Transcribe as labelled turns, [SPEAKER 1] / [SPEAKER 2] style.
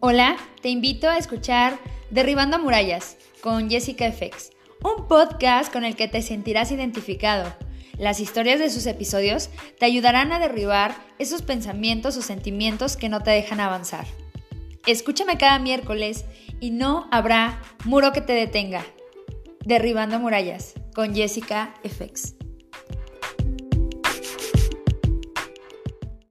[SPEAKER 1] Hola, te invito a escuchar Derribando Murallas con Jessica FX, un podcast con el que te sentirás identificado. Las historias de sus episodios te ayudarán a derribar esos pensamientos o sentimientos que no te dejan avanzar. Escúchame cada miércoles y no habrá muro que te detenga. Derribando Murallas con Jessica FX.